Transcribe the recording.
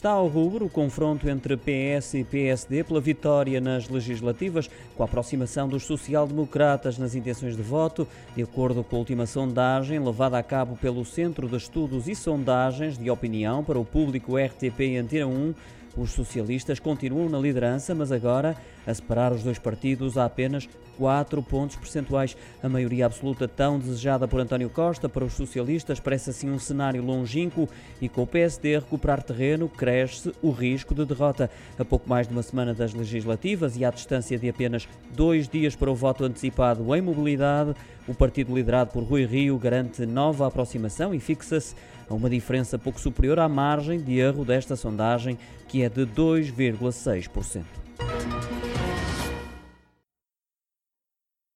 Está ao rubro o confronto entre PS e PSD pela vitória nas legislativas, com a aproximação dos social-democratas nas intenções de voto, de acordo com a última sondagem levada a cabo pelo Centro de Estudos e Sondagens de Opinião para o público RTP e Antena 1. Os socialistas continuam na liderança, mas agora a separar os dois partidos há apenas 4 pontos percentuais. A maioria absoluta tão desejada por António Costa para os socialistas parece assim um cenário longínquo e com o PSD a recuperar terreno cresce o risco de derrota. A pouco mais de uma semana das legislativas e à distância de apenas dois dias para o voto antecipado em mobilidade, o partido liderado por Rui Rio garante nova aproximação e fixa-se a uma diferença pouco superior à margem de erro desta sondagem, que é de 2,6%.